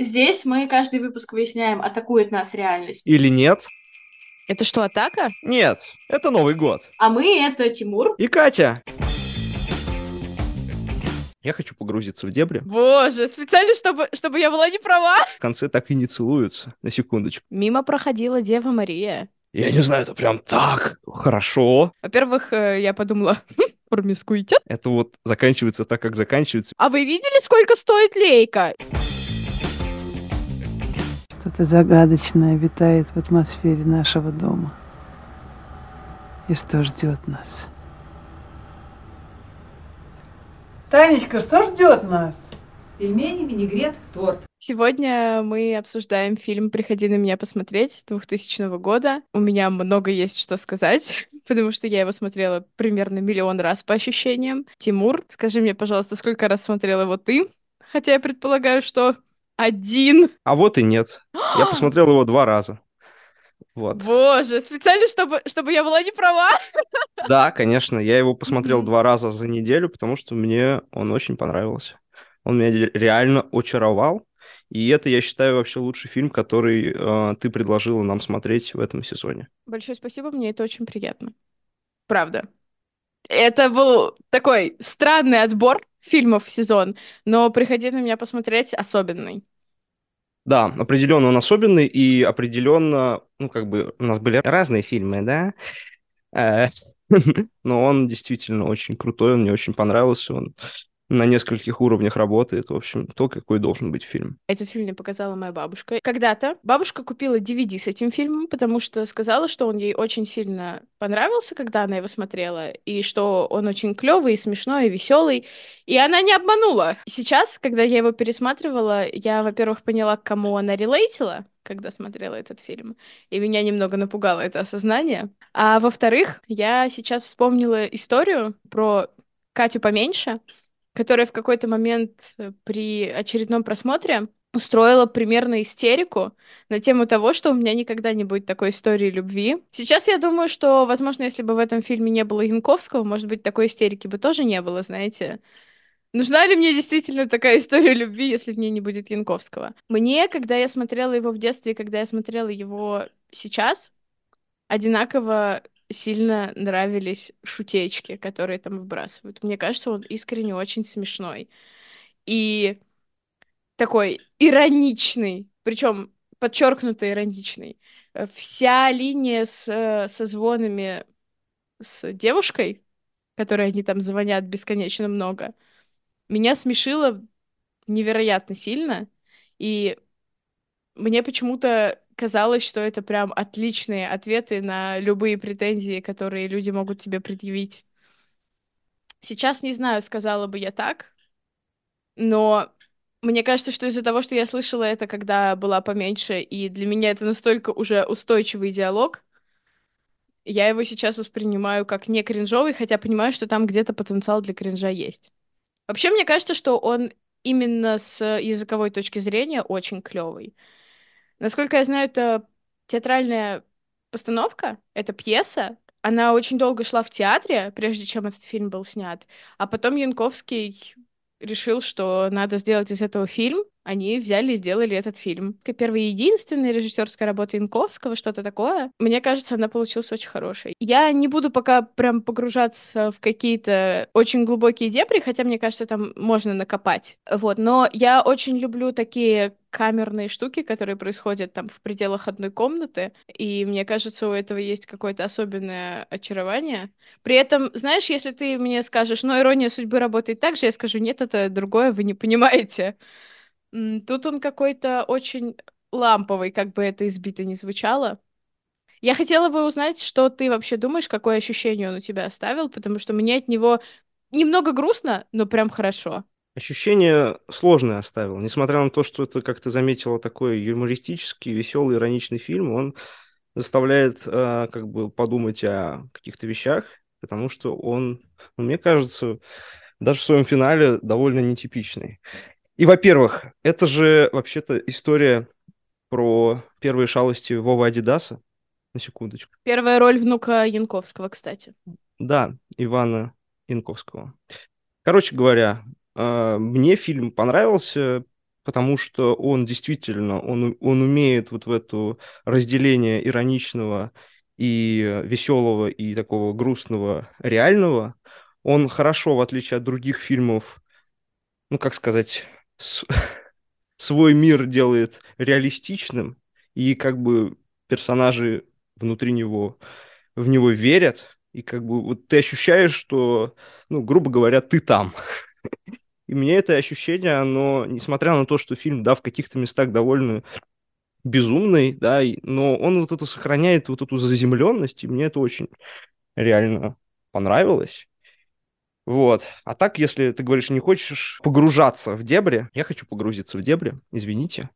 Здесь мы каждый выпуск выясняем, атакует нас реальность. Или нет? Это что, атака? Нет, это Новый год. А мы — это Тимур. И Катя. Я хочу погрузиться в дебри. Боже, специально, чтобы, чтобы я была не права. В конце так и не целуются. На секундочку. Мимо проходила Дева Мария. Я не знаю, это прям так хорошо. Во-первых, э, я подумала, «Хм, промискуитет. Это вот заканчивается так, как заканчивается. А вы видели, сколько стоит лейка? Что-то загадочное витает в атмосфере нашего дома. И что ждет нас? Танечка, что ждет нас? Пельмени, винегрет, торт. Сегодня мы обсуждаем фильм «Приходи на меня посмотреть» 2000 года. У меня много есть что сказать, потому что я его смотрела примерно миллион раз по ощущениям. Тимур, скажи мне, пожалуйста, сколько раз смотрел его ты? Хотя я предполагаю, что один. А вот и нет. Я посмотрел его два раза. Вот. Боже, специально, чтобы, чтобы я была не права. Да, конечно. Я его посмотрел два раза за неделю, потому что мне он очень понравился. Он меня ре- реально очаровал. И это, я считаю, вообще лучший фильм, который э, ты предложила нам смотреть в этом сезоне. Большое спасибо, мне это очень приятно. Правда. Это был такой странный отбор фильмов в сезон, но «Приходи на меня посмотреть» особенный. Да, определенно он особенный, и определенно, ну, как бы, у нас были разные фильмы, да? Э, Но он действительно очень крутой, он мне очень понравился, он на нескольких уровнях работает, в общем, то, какой должен быть фильм. Этот фильм мне показала моя бабушка. Когда-то бабушка купила DVD с этим фильмом, потому что сказала, что он ей очень сильно понравился, когда она его смотрела, и что он очень клевый, и смешной, и веселый. И она не обманула. Сейчас, когда я его пересматривала, я, во-первых, поняла, к кому она релейтила, когда смотрела этот фильм, и меня немного напугало это осознание. А во-вторых, я сейчас вспомнила историю про Катю поменьше, которая в какой-то момент э, при очередном просмотре устроила примерно истерику на тему того, что у меня никогда не будет такой истории любви. Сейчас я думаю, что, возможно, если бы в этом фильме не было Янковского, может быть, такой истерики бы тоже не было, знаете. Нужна ли мне действительно такая история любви, если в ней не будет Янковского? Мне, когда я смотрела его в детстве, когда я смотрела его сейчас, одинаково сильно нравились шутечки, которые там выбрасывают. Мне кажется, он искренне очень смешной. И такой ироничный, причем подчеркнуто ироничный. Э, Вся линия с э, созвонами с девушкой, которой они там звонят бесконечно много, меня смешило невероятно сильно. И мне почему-то казалось, что это прям отличные ответы на любые претензии, которые люди могут тебе предъявить. Сейчас не знаю, сказала бы я так, но мне кажется, что из-за того, что я слышала это, когда была поменьше, и для меня это настолько уже устойчивый диалог, я его сейчас воспринимаю как не кринжовый, хотя понимаю, что там где-то потенциал для кринжа есть. Вообще, мне кажется, что он именно с языковой точки зрения очень клевый. Насколько я знаю, это театральная постановка, это пьеса. Она очень долго шла в театре, прежде чем этот фильм был снят. А потом Янковский решил, что надо сделать из этого фильм. Они взяли и сделали этот фильм. Как Первая и единственная режиссерская работа Янковского, что-то такое. Мне кажется, она получилась очень хорошей. Я не буду пока прям погружаться в какие-то очень глубокие дебри, хотя мне кажется, там можно накопать. Вот, но я очень люблю такие камерные штуки, которые происходят там в пределах одной комнаты, и мне кажется, у этого есть какое-то особенное очарование. При этом, знаешь, если ты мне скажешь, ну, ирония судьбы работает так же, я скажу, нет, это другое, вы не понимаете. Тут он какой-то очень ламповый, как бы это избито не звучало. Я хотела бы узнать, что ты вообще думаешь, какое ощущение он у тебя оставил, потому что мне от него немного грустно, но прям хорошо. Ощущение сложное оставил. Несмотря на то, что это, как ты заметила, такой юмористический, веселый, ироничный фильм, он заставляет э, как бы подумать о каких-то вещах, потому что он, ну, мне кажется, даже в своем финале довольно нетипичный. И, во-первых, это же вообще-то история про первые шалости Вова Адидаса, на секундочку. Первая роль внука Янковского, кстати. Да, Ивана Янковского. Короче говоря, э, мне фильм понравился, потому что он действительно, он, он умеет вот в это разделение ироничного и веселого, и такого грустного реального. Он хорошо, в отличие от других фильмов, ну, как сказать. свой мир делает реалистичным, и как бы персонажи внутри него в него верят, и как бы вот ты ощущаешь, что, ну, грубо говоря, ты там. И мне это ощущение, оно, несмотря на то, что фильм, да, в каких-то местах довольно безумный, да, но он вот это сохраняет вот эту заземленность, и мне это очень реально понравилось. Вот. А так, если ты говоришь, не хочешь погружаться в дебри, я хочу погрузиться в дебри, извините.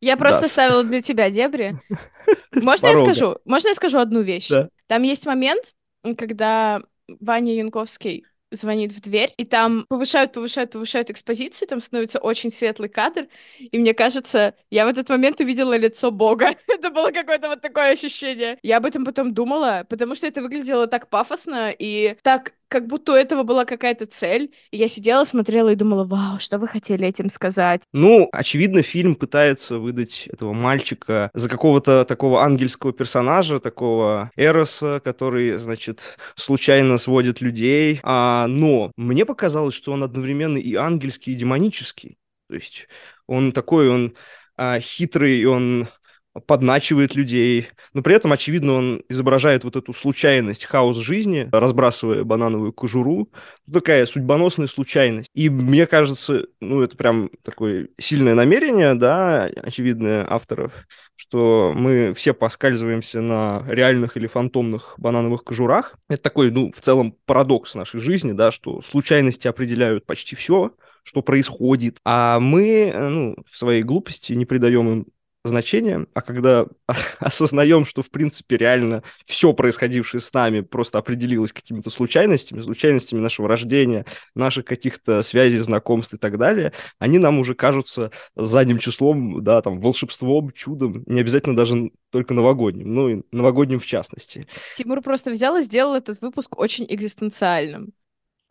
Я просто ставила для тебя дебри. Можно я скажу? Можно я скажу одну вещь? Там есть момент, когда Ваня Янковский звонит в дверь, и там повышают, повышают, повышают экспозицию, там становится очень светлый кадр, и мне кажется, я в этот момент увидела лицо Бога. это было какое-то вот такое ощущение. Я об этом потом думала, потому что это выглядело так пафосно и так как будто у этого была какая-то цель. И я сидела, смотрела и думала, вау, что вы хотели этим сказать? Ну, очевидно, фильм пытается выдать этого мальчика за какого-то такого ангельского персонажа, такого Эроса, который, значит, случайно сводит людей. А, но мне показалось, что он одновременно и ангельский, и демонический. То есть он такой, он а, хитрый, он подначивает людей, но при этом, очевидно, он изображает вот эту случайность, хаос жизни, разбрасывая банановую кожуру. Такая судьбоносная случайность. И мне кажется, ну, это прям такое сильное намерение, да, очевидное авторов, что мы все поскальзываемся на реальных или фантомных банановых кожурах. Это такой, ну, в целом парадокс нашей жизни, да, что случайности определяют почти все, что происходит, а мы, ну, в своей глупости не придаем им значение, а когда осознаем, что, в принципе, реально все происходившее с нами просто определилось какими-то случайностями, случайностями нашего рождения, наших каких-то связей, знакомств и так далее, они нам уже кажутся задним числом, да, там, волшебством, чудом, не обязательно даже только новогодним, ну и новогодним в частности. Тимур просто взял и сделал этот выпуск очень экзистенциальным.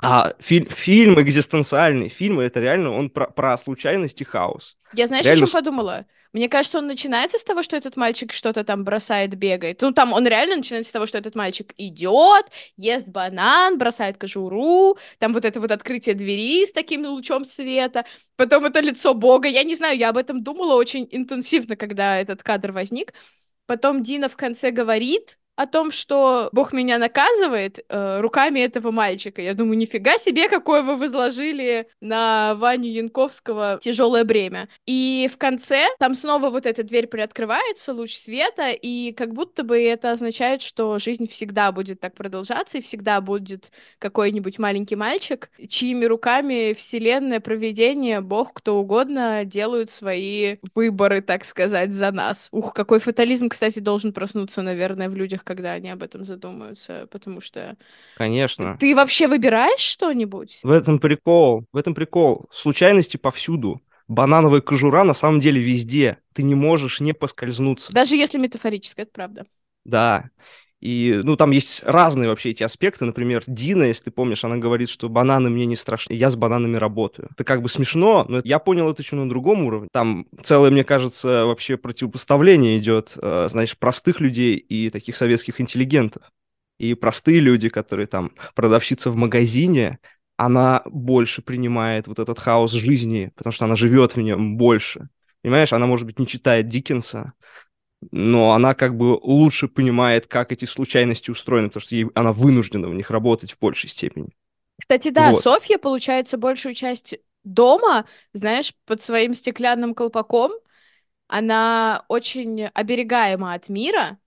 А фильм, фильм экзистенциальный, фильм это реально он про, про случайность и хаос. Я знаешь, реально... о чем подумала? Мне кажется, он начинается с того, что этот мальчик что-то там бросает, бегает. Ну, там он реально начинается с того, что этот мальчик идет, ест банан, бросает кожуру, там вот это вот открытие двери с таким лучом света, потом это лицо Бога. Я не знаю, я об этом думала очень интенсивно, когда этот кадр возник. Потом Дина в конце говорит, о том, что Бог меня наказывает э, руками этого мальчика. Я думаю, нифига себе, какое вы возложили на Ваню Янковского тяжелое бремя. И в конце там снова вот эта дверь приоткрывается, луч света, и как будто бы это означает, что жизнь всегда будет так продолжаться, и всегда будет какой-нибудь маленький мальчик, чьими руками Вселенная, проведение, Бог, кто угодно делают свои выборы, так сказать, за нас. Ух, какой фатализм, кстати, должен проснуться, наверное, в людях, когда они об этом задумаются, потому что... Конечно. Ты вообще выбираешь что-нибудь? В этом прикол, в этом прикол. Случайности повсюду. Банановая кожура на самом деле везде. Ты не можешь не поскользнуться. Даже если метафорически, это правда. Да. И, ну, там есть разные вообще эти аспекты. Например, Дина, если ты помнишь, она говорит, что бананы мне не страшны, я с бананами работаю. Это как бы смешно, но я понял это еще на другом уровне. Там целое, мне кажется, вообще противопоставление идет, э, знаешь, простых людей и таких советских интеллигентов. И простые люди, которые там, продавщица в магазине, она больше принимает вот этот хаос жизни, потому что она живет в нем больше. Понимаешь, она, может быть, не читает Диккенса, но она как бы лучше понимает, как эти случайности устроены, потому что ей, она вынуждена в них работать в большей степени. Кстати, да, вот. Софья, получается, большую часть дома, знаешь, под своим стеклянным колпаком, она очень оберегаема от мира,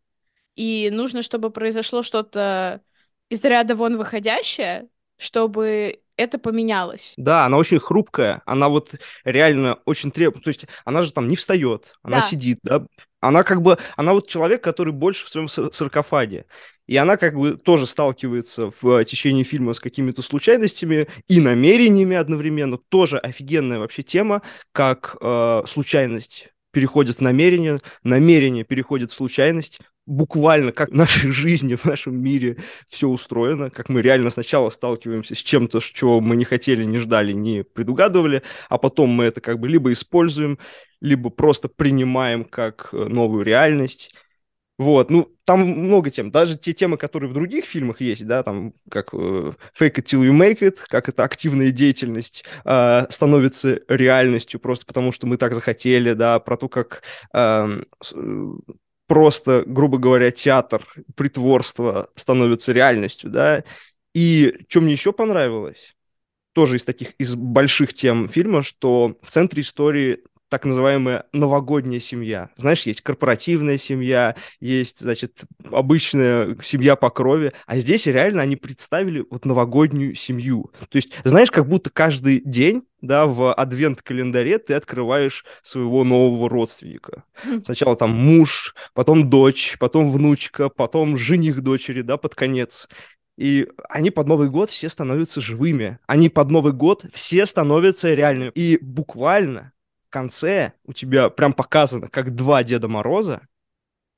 и нужно, чтобы произошло что-то из ряда вон выходящее, чтобы это поменялось. Да, она очень хрупкая, она вот реально очень требует, то есть она же там не встает, она да. сидит, да, она как бы, она вот человек, который больше в своем саркофаге. И она как бы тоже сталкивается в течение фильма с какими-то случайностями и намерениями одновременно. Тоже офигенная вообще тема, как э, случайность переходит в намерение, намерение переходит в случайность. Буквально, как в нашей жизни, в нашем мире все устроено, как мы реально сначала сталкиваемся с чем-то, чего мы не хотели, не ждали, не предугадывали, а потом мы это как бы либо используем, либо просто принимаем как э, новую реальность. Вот, ну, там много тем. Даже те темы, которые в других фильмах есть, да, там, как э, fake it till you make it, как это активная деятельность э, становится реальностью просто потому, что мы так захотели, да, про то, как э, просто, грубо говоря, театр, притворство становится реальностью, да. И что мне еще понравилось, тоже из таких, из больших тем фильма, что в центре истории так называемая новогодняя семья. Знаешь, есть корпоративная семья, есть, значит, обычная семья по крови, а здесь реально они представили вот новогоднюю семью. То есть, знаешь, как будто каждый день да, в адвент-календаре ты открываешь своего нового родственника. Хм. Сначала там муж, потом дочь, потом внучка, потом жених дочери, да, под конец. И они под Новый год все становятся живыми. Они под Новый год все становятся реальными. И буквально конце у тебя прям показано, как два Деда Мороза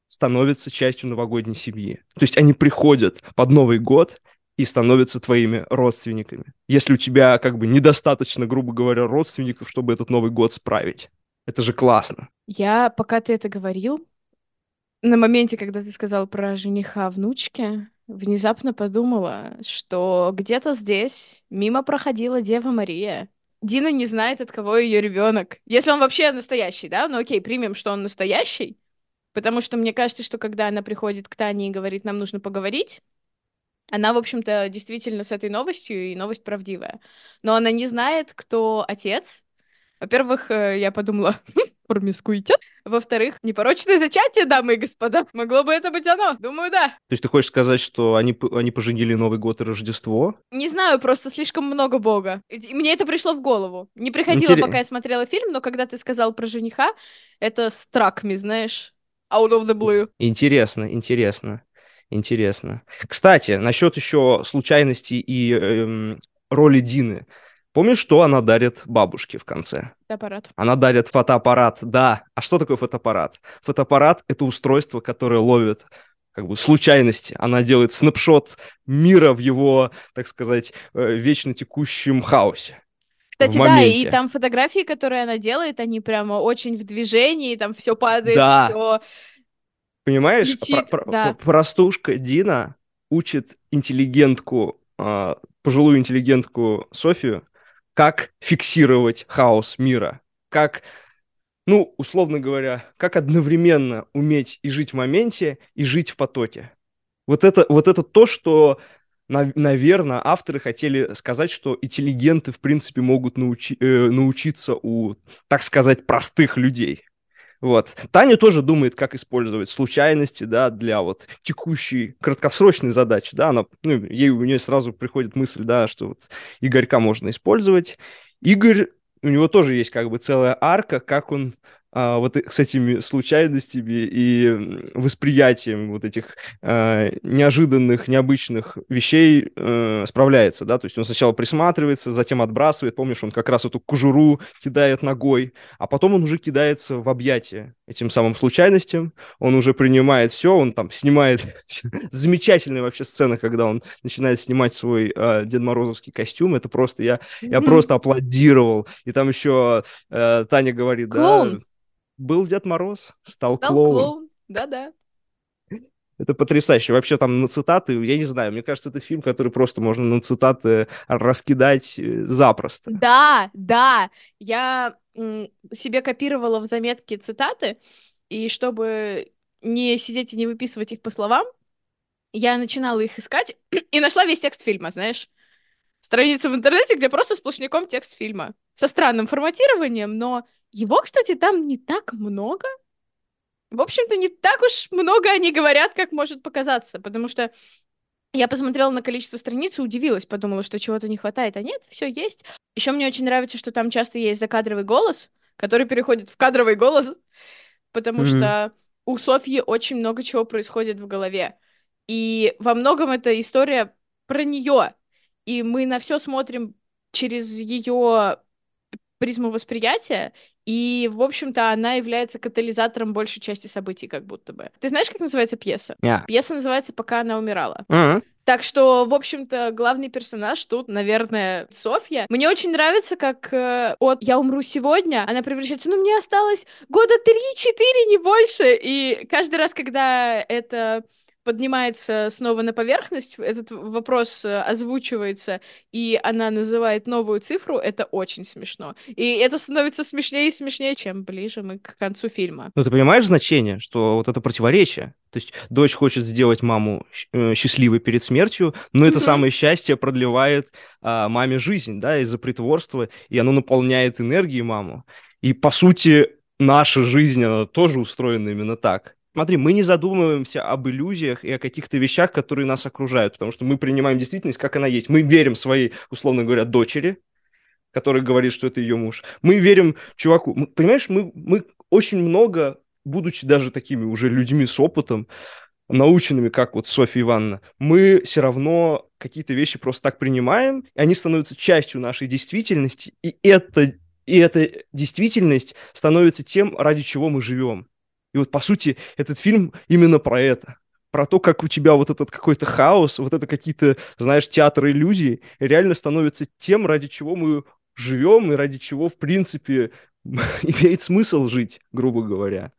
становятся частью новогодней семьи. То есть они приходят под Новый год и становятся твоими родственниками. Если у тебя как бы недостаточно, грубо говоря, родственников, чтобы этот Новый год справить. Это же классно. Я, пока ты это говорил, на моменте, когда ты сказал про жениха внучки, внезапно подумала, что где-то здесь мимо проходила Дева Мария, Дина не знает, от кого ее ребенок. Если он вообще настоящий, да? Ну окей, примем, что он настоящий. Потому что мне кажется, что когда она приходит к Тане и говорит, нам нужно поговорить, она, в общем-то, действительно с этой новостью, и новость правдивая. Но она не знает, кто отец. Во-первых, э, я подумала, «Хм, промискуйте. Во-вторых, непорочное зачатие, дамы и господа. Могло бы это быть оно? Думаю, да. То есть ты хочешь сказать, что они, они поженили Новый год и Рождество? Не знаю, просто слишком много бога. И мне это пришло в голову. Не приходило, Интерес... пока я смотрела фильм, но когда ты сказал про жениха, это стракми, знаешь, out of the blue. Интересно, интересно. Интересно. Кстати, насчет еще случайностей и эм, роли Дины. Помнишь, что она дарит бабушке в конце? Фотоаппарат. Она дарит фотоаппарат, да. А что такое фотоаппарат? Фотоаппарат — это устройство, которое ловит как бы случайности. Она делает снапшот мира в его, так сказать, э, вечно текущем хаосе. Кстати, да, и там фотографии, которые она делает, они прямо очень в движении, там все падает, да. все Понимаешь, летит, про- да. простушка Дина учит интеллигентку, э, пожилую интеллигентку Софию как фиксировать хаос мира, как, ну, условно говоря, как одновременно уметь и жить в моменте, и жить в потоке. Вот это, вот это то, что, наверное, авторы хотели сказать, что интеллигенты, в принципе, могут научи, э, научиться у, так сказать, простых людей. Вот. Таня тоже думает, как использовать случайности, да, для вот текущей краткосрочной задачи, да, она, ну, ей у нее сразу приходит мысль, да, что вот Игорька можно использовать. Игорь, у него тоже есть как бы целая арка, как он а, вот с этими случайностями и восприятием вот этих а, неожиданных, необычных вещей а, справляется, да, то есть он сначала присматривается, затем отбрасывает, помнишь, он как раз эту кожуру кидает ногой, а потом он уже кидается в объятия этим самым случайностям, он уже принимает все, он там снимает замечательные вообще сцены, когда он начинает снимать свой э, Дед Морозовский костюм, это просто, я, я просто аплодировал, и там еще э, Таня говорит, Клоун. да, был Дед Мороз, стал, стал клоун. клоун. Да-да. Это потрясающе. Вообще там на цитаты, я не знаю, мне кажется, это фильм, который просто можно на цитаты раскидать э, запросто. Да, да. Я себе копировала в заметке цитаты, и чтобы не сидеть и не выписывать их по словам, я начинала их искать и нашла весь текст фильма, знаешь. Страницу в интернете, где просто сплошняком текст фильма. Со странным форматированием, но его, кстати, там не так много. В общем-то, не так уж много они говорят, как может показаться, потому что я посмотрела на количество страниц и удивилась, подумала, что чего-то не хватает, а нет, все есть. Еще мне очень нравится, что там часто есть закадровый голос, который переходит в кадровый голос, потому mm-hmm. что у Софьи очень много чего происходит в голове. И во многом это история про нее. И мы на все смотрим через ее призму восприятия, и, в общем-то, она является катализатором большей части событий, как будто бы. Ты знаешь, как называется пьеса? Yeah. Пьеса называется «Пока она умирала». Uh-huh. Так что, в общем-то, главный персонаж тут, наверное, Софья. Мне очень нравится, как э, от «Я умру сегодня» она превращается, ну, мне осталось года три-четыре, не больше. И каждый раз, когда это поднимается снова на поверхность, этот вопрос э, озвучивается, и она называет новую цифру, это очень смешно. И это становится смешнее и смешнее, чем ближе мы к концу фильма. Ну, ты понимаешь значение, что вот это противоречие? То есть дочь хочет сделать маму э, счастливой перед смертью, но это самое счастье продлевает а, маме жизнь, да, из-за притворства, и оно наполняет энергией маму. И, по сути, наша жизнь, она тоже устроена именно так. Смотри, мы не задумываемся об иллюзиях и о каких-то вещах, которые нас окружают, потому что мы принимаем действительность, как она есть. Мы верим своей, условно говоря, дочери, который говорит, что это ее муж. Мы верим чуваку. Мы, понимаешь, мы, мы очень много, будучи даже такими уже людьми с опытом, наученными, как вот Софья Ивановна, мы все равно какие-то вещи просто так принимаем, и они становятся частью нашей действительности, и это и эта действительность становится тем, ради чего мы живем. И вот, по сути, этот фильм именно про это. Про то, как у тебя вот этот какой-то хаос, вот это какие-то, знаешь, театры иллюзий реально становится тем, ради чего мы живем и ради чего, в принципе, имеет смысл жить, грубо говоря.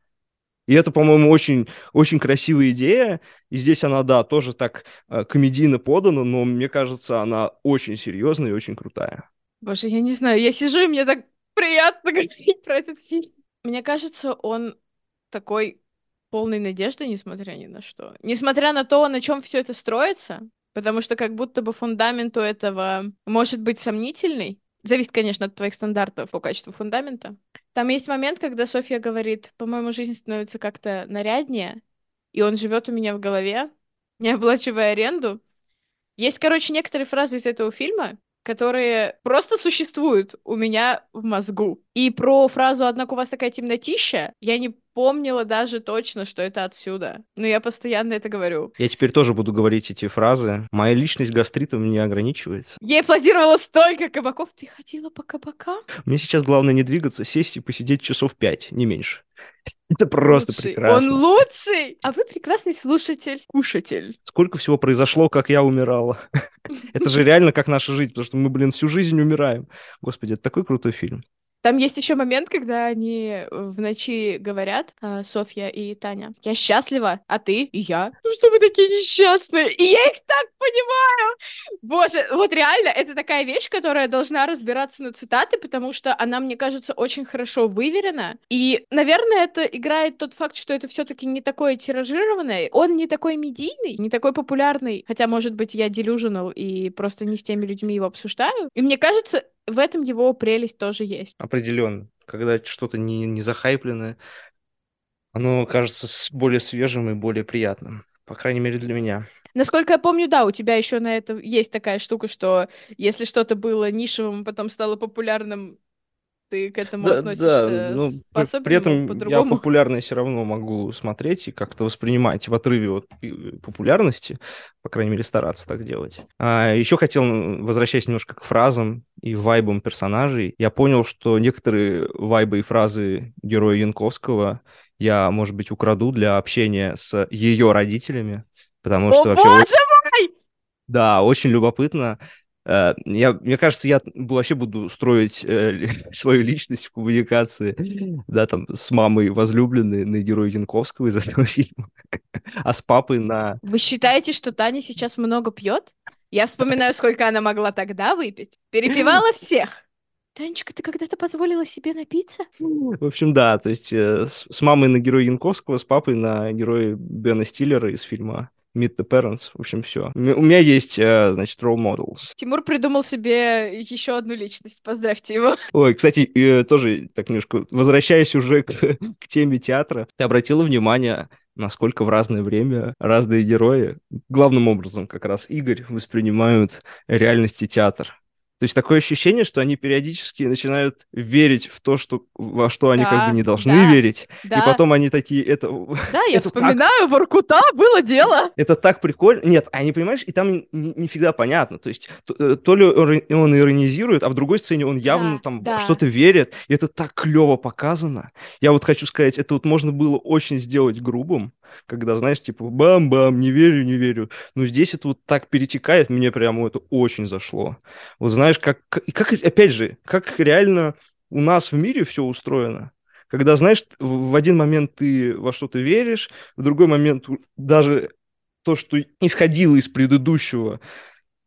И это, по-моему, очень, очень красивая идея. И здесь она, да, тоже так э, комедийно подана, но мне кажется, она очень серьезная и очень крутая. Боже, я не знаю, я сижу, и мне так приятно говорить про этот фильм. Мне кажется, он такой полной надежды, несмотря ни на что. Несмотря на то, на чем все это строится, потому что как будто бы фундамент у этого может быть сомнительный. Зависит, конечно, от твоих стандартов по качеству фундамента. Там есть момент, когда Софья говорит, по-моему, жизнь становится как-то наряднее, и он живет у меня в голове, не оплачивая аренду. Есть, короче, некоторые фразы из этого фильма, которые просто существуют у меня в мозгу. И про фразу «Однако у вас такая темнотища» я не помнила даже точно, что это отсюда. Но я постоянно это говорю. Я теперь тоже буду говорить эти фразы. Моя личность гастритом не ограничивается. Я аплодировала столько кабаков. Ты ходила по кабакам? Мне сейчас главное не двигаться, сесть и посидеть часов пять, не меньше. Это просто лучший. прекрасно. Он лучший! А вы прекрасный слушатель, кушатель. Сколько всего произошло, как я умирала. Это же реально как наша жизнь, потому что мы, блин, всю жизнь умираем. Господи, это такой крутой фильм. Там есть еще момент, когда они в ночи говорят, э, Софья и Таня, я счастлива, а ты и я. Ну что вы такие несчастные? И я их так понимаю! Боже, вот реально, это такая вещь, которая должна разбираться на цитаты, потому что она, мне кажется, очень хорошо выверена. И, наверное, это играет тот факт, что это все-таки не такое тиражированное, он не такой медийный, не такой популярный, хотя, может быть, я delusional и просто не с теми людьми его обсуждаю. И мне кажется, в этом его прелесть тоже есть. Определенно. Когда что-то не, не захайпленное, оно кажется более свежим и более приятным. По крайней мере, для меня. Насколько я помню, да, у тебя еще на это есть такая штука, что если что-то было нишевым, потом стало популярным, ты к этому да, относишься да, ну, при этом я по-другому. популярное все равно могу смотреть и как-то воспринимать в отрыве от э, популярности, по крайней мере, стараться так делать. А еще хотел, возвращаясь немножко к фразам и вайбам персонажей, я понял, что некоторые вайбы и фразы героя Янковского я, может быть, украду для общения с ее родителями, потому О, что вообще... боже мой! Да, очень любопытно. Э, Я, мне кажется, я вообще буду строить э, свою личность в коммуникации, да, там, с мамой возлюбленной на героя Янковского из этого фильма, а с папой на... Вы считаете, что Таня сейчас много пьет? Я вспоминаю, сколько она могла тогда выпить. Перепивала всех. Танечка, ты когда-то позволила себе напиться? В общем, да, то есть э, с, с мамой на героя Янковского, с папой на героя Бена Стиллера из фильма Meet the Parents. В общем, все. У меня есть, э, значит, role models. Тимур придумал себе еще одну личность. Поздравьте его. Ой, кстати, э, тоже так немножко возвращаясь уже к, к теме театра, ты обратила внимание, насколько в разное время разные герои, главным образом как раз Игорь, воспринимают реальность и театр. То есть такое ощущение, что они периодически начинают верить в то, что, во что они как Да, бы не должны да, верить. Да, И потом они такие, это, да, я это так- вспоминаю, Воркута было дело. это так прикольно. Нет, а не понимаешь, и там не, не всегда понятно. То есть то, э, то ли он он иронизирует, а в другой сцене он явно Да, там да. что-то верит. И это так клево показано. Я вот хочу сказать, это вот можно было очень сделать грубым, когда, знаешь, типа бам-бам, не верю, не верю. Но здесь это вот так перетекает, мне прямо это очень зашло. Вот знаешь, как, и как, опять же, как реально у нас в мире все устроено. Когда, знаешь, в один момент ты во что-то веришь, в другой момент даже то, что исходило из предыдущего,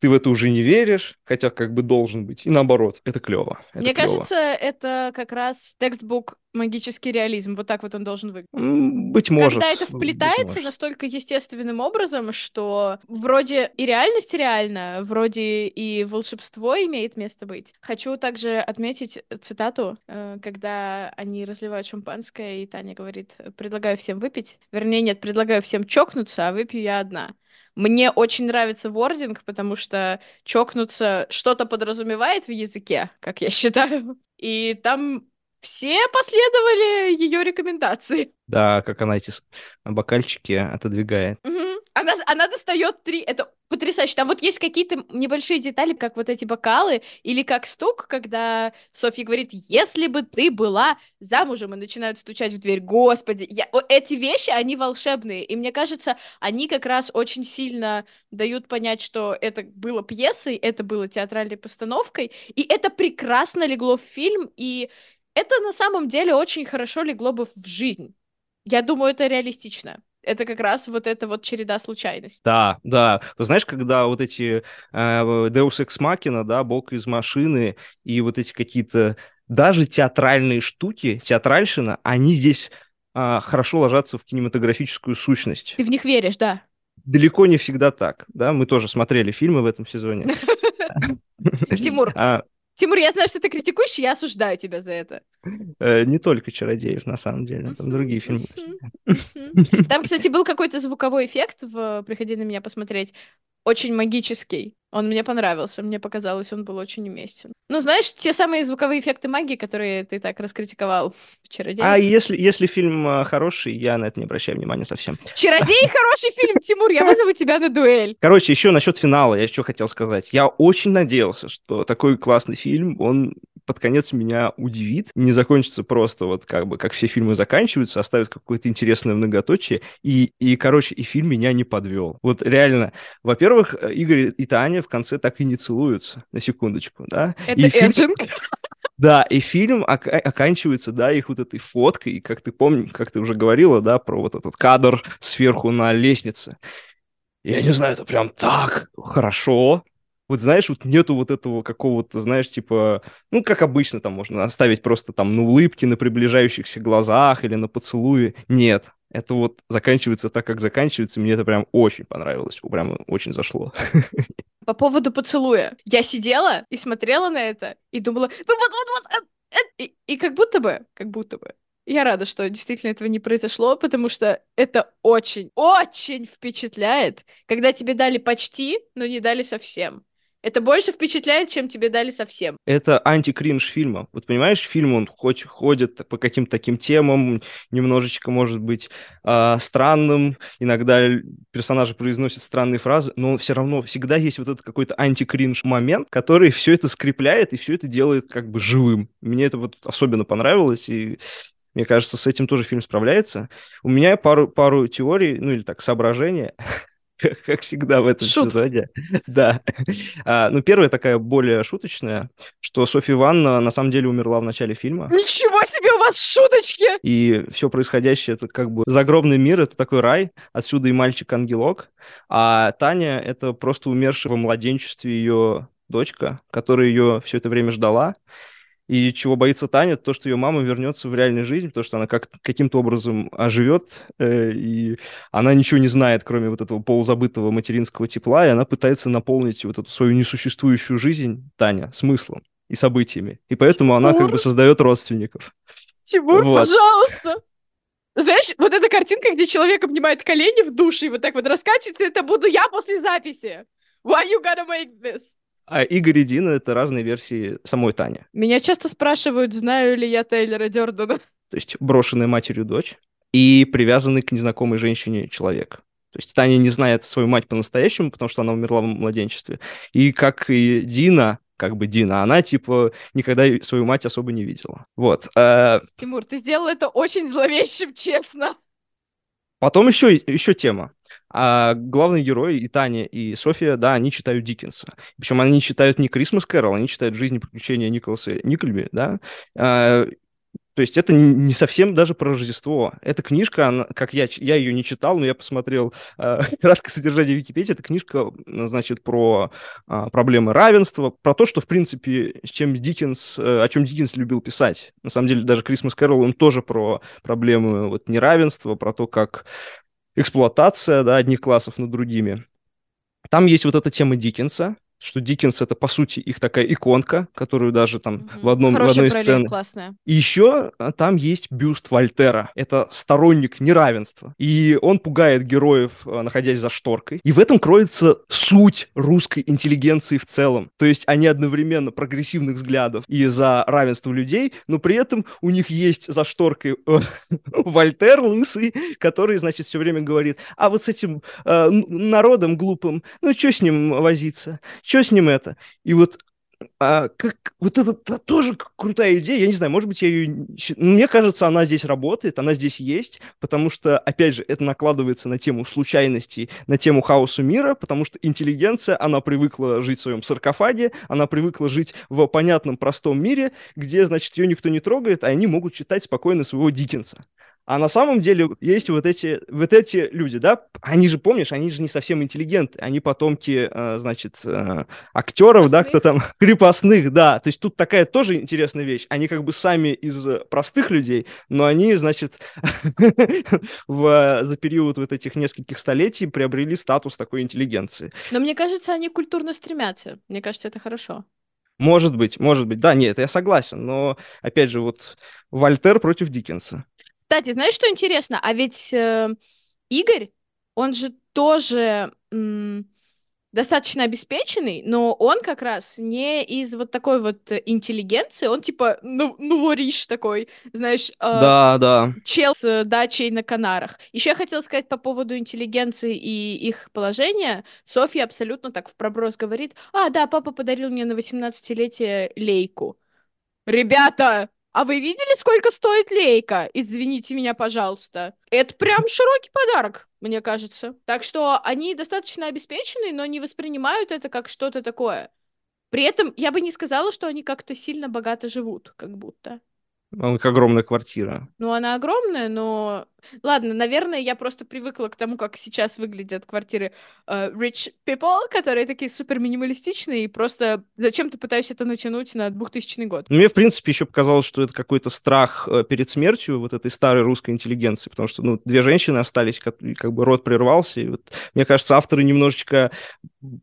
ты в это уже не веришь, хотя как бы должен быть. И наоборот, это клево. это Мне клево. кажется, это как раз текстбук магический реализм. Вот так вот он должен выглядеть. Быть может. Когда это вплетается настолько естественным образом, что вроде и реальность реальна, вроде и волшебство имеет место быть. Хочу также отметить цитату, э, когда они разливают шампанское, и Таня говорит, предлагаю всем выпить. Вернее, нет, предлагаю всем чокнуться, а выпью я одна. Мне очень нравится вординг, потому что чокнуться что-то подразумевает в языке, как я считаю. И там все последовали ее рекомендации. Да, как она эти бокальчики отодвигает. Мгм. Она, она достает три. Это потрясающе. Там вот есть какие-то небольшие детали, как вот эти бокалы, или как стук, когда Софья говорит, если бы ты была замужем, и начинают стучать в дверь. Господи, я... эти вещи, они волшебные. И мне кажется, они как раз очень сильно дают понять, что это было пьесой, это было театральной постановкой, и это прекрасно легло в фильм, и это на самом деле очень хорошо легло бы в жизнь. Я думаю, это реалистично. Это как раз вот эта вот череда случайностей. Да, да. Знаешь, когда вот эти э, Deus Ex Machina, да, Бог из машины и вот эти какие-то даже театральные штуки, театральщина, они здесь а, хорошо ложатся в кинематографическую сущность. Ты в них веришь, да? Далеко не всегда так, да, мы тоже смотрели фильмы в этом сезоне. Тимур. Тимур, я знаю, что ты критикуешь, я осуждаю тебя за это. э, Не только «Чародеев», на самом деле, там другие фильмы. Там, кстати, был какой-то звуковой эффект в «Приходи на меня посмотреть», очень магический. Он мне понравился, мне показалось, он был очень уместен. Ну, знаешь, те самые звуковые эффекты магии, которые ты так раскритиковал в «Чародее». А если, если фильм а, хороший, я на это не обращаю внимания совсем. «Чародей» — хороший фильм, Тимур, я вызову тебя на дуэль. Короче, еще насчет финала, я что хотел сказать. Я очень надеялся, что такой классный фильм, он под конец меня удивит, не закончится просто вот как бы, как все фильмы заканчиваются, оставит какое-то интересное многоточие, и, и, короче, и фильм меня не подвел. Вот реально, во-первых, э, Игорь и Таня в конце так и не целуются, на секундочку, да? Это и фильм, Эджинг. да, и фильм ока- оканчивается, да, их вот этой фоткой, и как ты помнишь, как ты уже говорила, да, про вот этот кадр сверху на лестнице. Я не знаю, это прям так хорошо. Вот знаешь, вот нету вот этого какого-то, знаешь, типа, ну, как обычно там можно оставить просто там на улыбке, на приближающихся глазах или на поцелуе. Нет, это вот заканчивается так, как заканчивается. Мне это прям очень понравилось, прям очень зашло. По поводу поцелуя. Я сидела и смотрела на это и думала, ну вот, вот, вот, э, э». и, и как будто бы, как будто бы. Я рада, что действительно этого не произошло, потому что это очень, очень впечатляет, когда тебе дали почти, но не дали совсем. Это больше впечатляет, чем тебе дали совсем. это антикринж фильма. Вот понимаешь, фильм, он хоть ходит по каким-то таким темам, немножечко, может быть, а, странным, иногда персонажи произносят странные фразы, но все равно всегда есть вот этот какой-то антикринж момент, который все это скрепляет и все это делает как бы живым. Мне это вот особенно понравилось, и мне кажется, с этим тоже фильм справляется. У меня пару, пару теорий, ну или так, соображения, как как всегда в этом Шут. сезоне. Да. А, ну, первая такая более шуточная, что Софья Ивановна на самом деле умерла в начале фильма. Ничего себе у вас шуточки! И все происходящее это как бы загробный мир, это такой рай, отсюда и мальчик-ангелок. А Таня это просто умершая во младенчестве ее дочка, которая ее все это время ждала. И чего боится Таня, то, что ее мама вернется в реальную жизнь, потому что она как каким-то образом оживет, э, и она ничего не знает, кроме вот этого полузабытого материнского тепла, и она пытается наполнить вот эту свою несуществующую жизнь, Таня, смыслом и событиями. И поэтому она как бы Тимур. создает родственников. Тимур, Вот. пожалуйста! Знаешь, вот эта картинка, где человек обнимает колени в душе и вот так вот раскачивается, это буду я после записи. Why you gotta make this? А Игорь и Дина — это разные версии самой Тани. Меня часто спрашивают, знаю ли я Тейлора Дёрдена. То есть брошенная матерью дочь и привязанный к незнакомой женщине человек. То есть Таня не знает свою мать по-настоящему, потому что она умерла в младенчестве. И как и Дина, как бы Дина, она типа никогда свою мать особо не видела. Вот. А Тимур, ты сделал это очень зловещим, честно. Потом еще, еще тема. А главные герои, и Таня, и София, да, они читают Диккенса. Причем они читают не Крисмас Кэрол, они читают «Жизнь и приключения Николаса Никольби», да. А, то есть это не совсем даже про Рождество. Эта книжка, она, как я, я ее не читал, но я посмотрел э, краткое содержание Википедии. Это книжка, значит, про э, проблемы равенства, про то, что, в принципе, с чем Диккенс, э, о чем Диккенс любил писать. На самом деле, даже Крисмас Кэрол, он тоже про проблемы вот, неравенства, про то, как эксплуатация да, одних классов над другими. Там есть вот эта тема Диккенса, что Диккенс это по сути их такая иконка, которую даже там угу. в, одном, в одной сцене. Классная. И еще а, там есть бюст Вольтера. Это сторонник неравенства. И он пугает героев, а, находясь за шторкой. И в этом кроется суть русской интеллигенции в целом. То есть они одновременно прогрессивных взглядов и за равенство людей, но при этом у них есть за шторкой э, Вольтер лысый, который, значит, все время говорит, а вот с этим э, народом глупым, ну что с ним возиться? Что с ним это? И вот а, как, вот это, это тоже крутая идея, я не знаю, может быть, я ее... Ну, мне кажется, она здесь работает, она здесь есть, потому что, опять же, это накладывается на тему случайностей, на тему хаоса мира, потому что интеллигенция, она привыкла жить в своем саркофаге, она привыкла жить в понятном, простом мире, где, значит, ее никто не трогает, а они могут читать спокойно своего Диккенса. А на самом деле есть вот эти, вот эти люди, да, они же, помнишь, они же не совсем интеллигенты, они потомки, э, значит, э, актеров, да, кто там, крепостных, да, то есть тут такая тоже интересная вещь, они как бы сами из простых людей, но они, значит, в, за период вот этих нескольких столетий приобрели статус такой интеллигенции. Но мне кажется, они культурно стремятся, мне кажется, это хорошо. Может быть, может быть, да, нет, я согласен, но, опять же, вот Вольтер против Диккенса. Кстати, знаешь, что интересно? А ведь э, Игорь, он же тоже м, достаточно обеспеченный, но он как раз не из вот такой вот интеллигенции, он типа, ну, ну такой, знаешь, э, да, да. чел с дачей на Канарах. Еще я хотела сказать по поводу интеллигенции и их положения. Софья абсолютно так в проброс говорит, а, да, папа подарил мне на 18-летие лейку. Ребята, а вы видели, сколько стоит лейка? Извините меня, пожалуйста. Это прям широкий подарок, мне кажется. Так что они достаточно обеспечены, но не воспринимают это как что-то такое. При этом я бы не сказала, что они как-то сильно богато живут, как будто. У них огромная квартира. Ну, она огромная, но... Ладно, наверное, я просто привыкла к тому, как сейчас выглядят квартиры uh, rich people, которые такие супер минималистичные, и просто зачем-то пытаюсь это натянуть на 2000 год. Мне, в принципе, еще показалось, что это какой-то страх э, перед смертью вот этой старой русской интеллигенции, потому что, ну, две женщины остались, как, как бы род прервался, и вот, мне кажется, авторы немножечко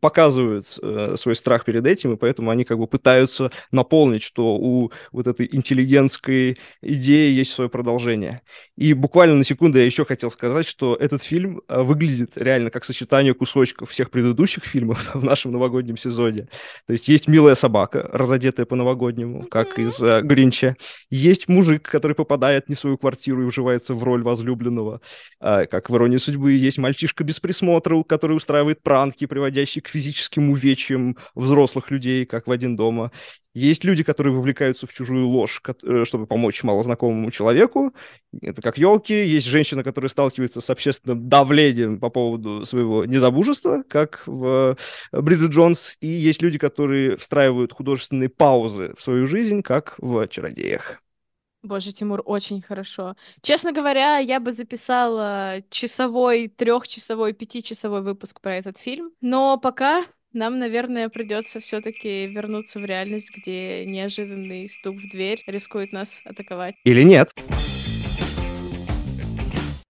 показывают э, свой страх перед этим, и поэтому они как бы пытаются наполнить, что у вот этой интеллигентской идеи есть свое продолжение. И буквально на секунду я еще хотел сказать, что этот фильм э, выглядит реально как сочетание кусочков всех предыдущих фильмов в нашем новогоднем сезоне. То есть есть милая собака, разодетая по-новогоднему, как из uh, Гринча. Есть мужик, который попадает не в свою квартиру и вживается в роль возлюбленного, uh, как в «Иронии судьбы». Есть мальчишка без присмотра, который устраивает пранки, приводящие к физическим увечьям взрослых людей, как в «Один дома». Есть люди, которые вовлекаются в чужую ложь, э, чтобы помочь малознакомому человеку. Это как елки. Есть женщина, которая сталкивается с общественным давлением по поводу своего незабужества, как в э, Бриджит Джонс. И есть люди, которые встраивают художественные паузы в свою жизнь, как в «Чародеях». Боже, Тимур, очень хорошо. Честно говоря, я бы записала часовой, трехчасовой, пятичасовой выпуск про этот фильм. Но пока нам, наверное, придется все-таки вернуться в реальность, где неожиданный стук в дверь рискует нас атаковать. Или нет.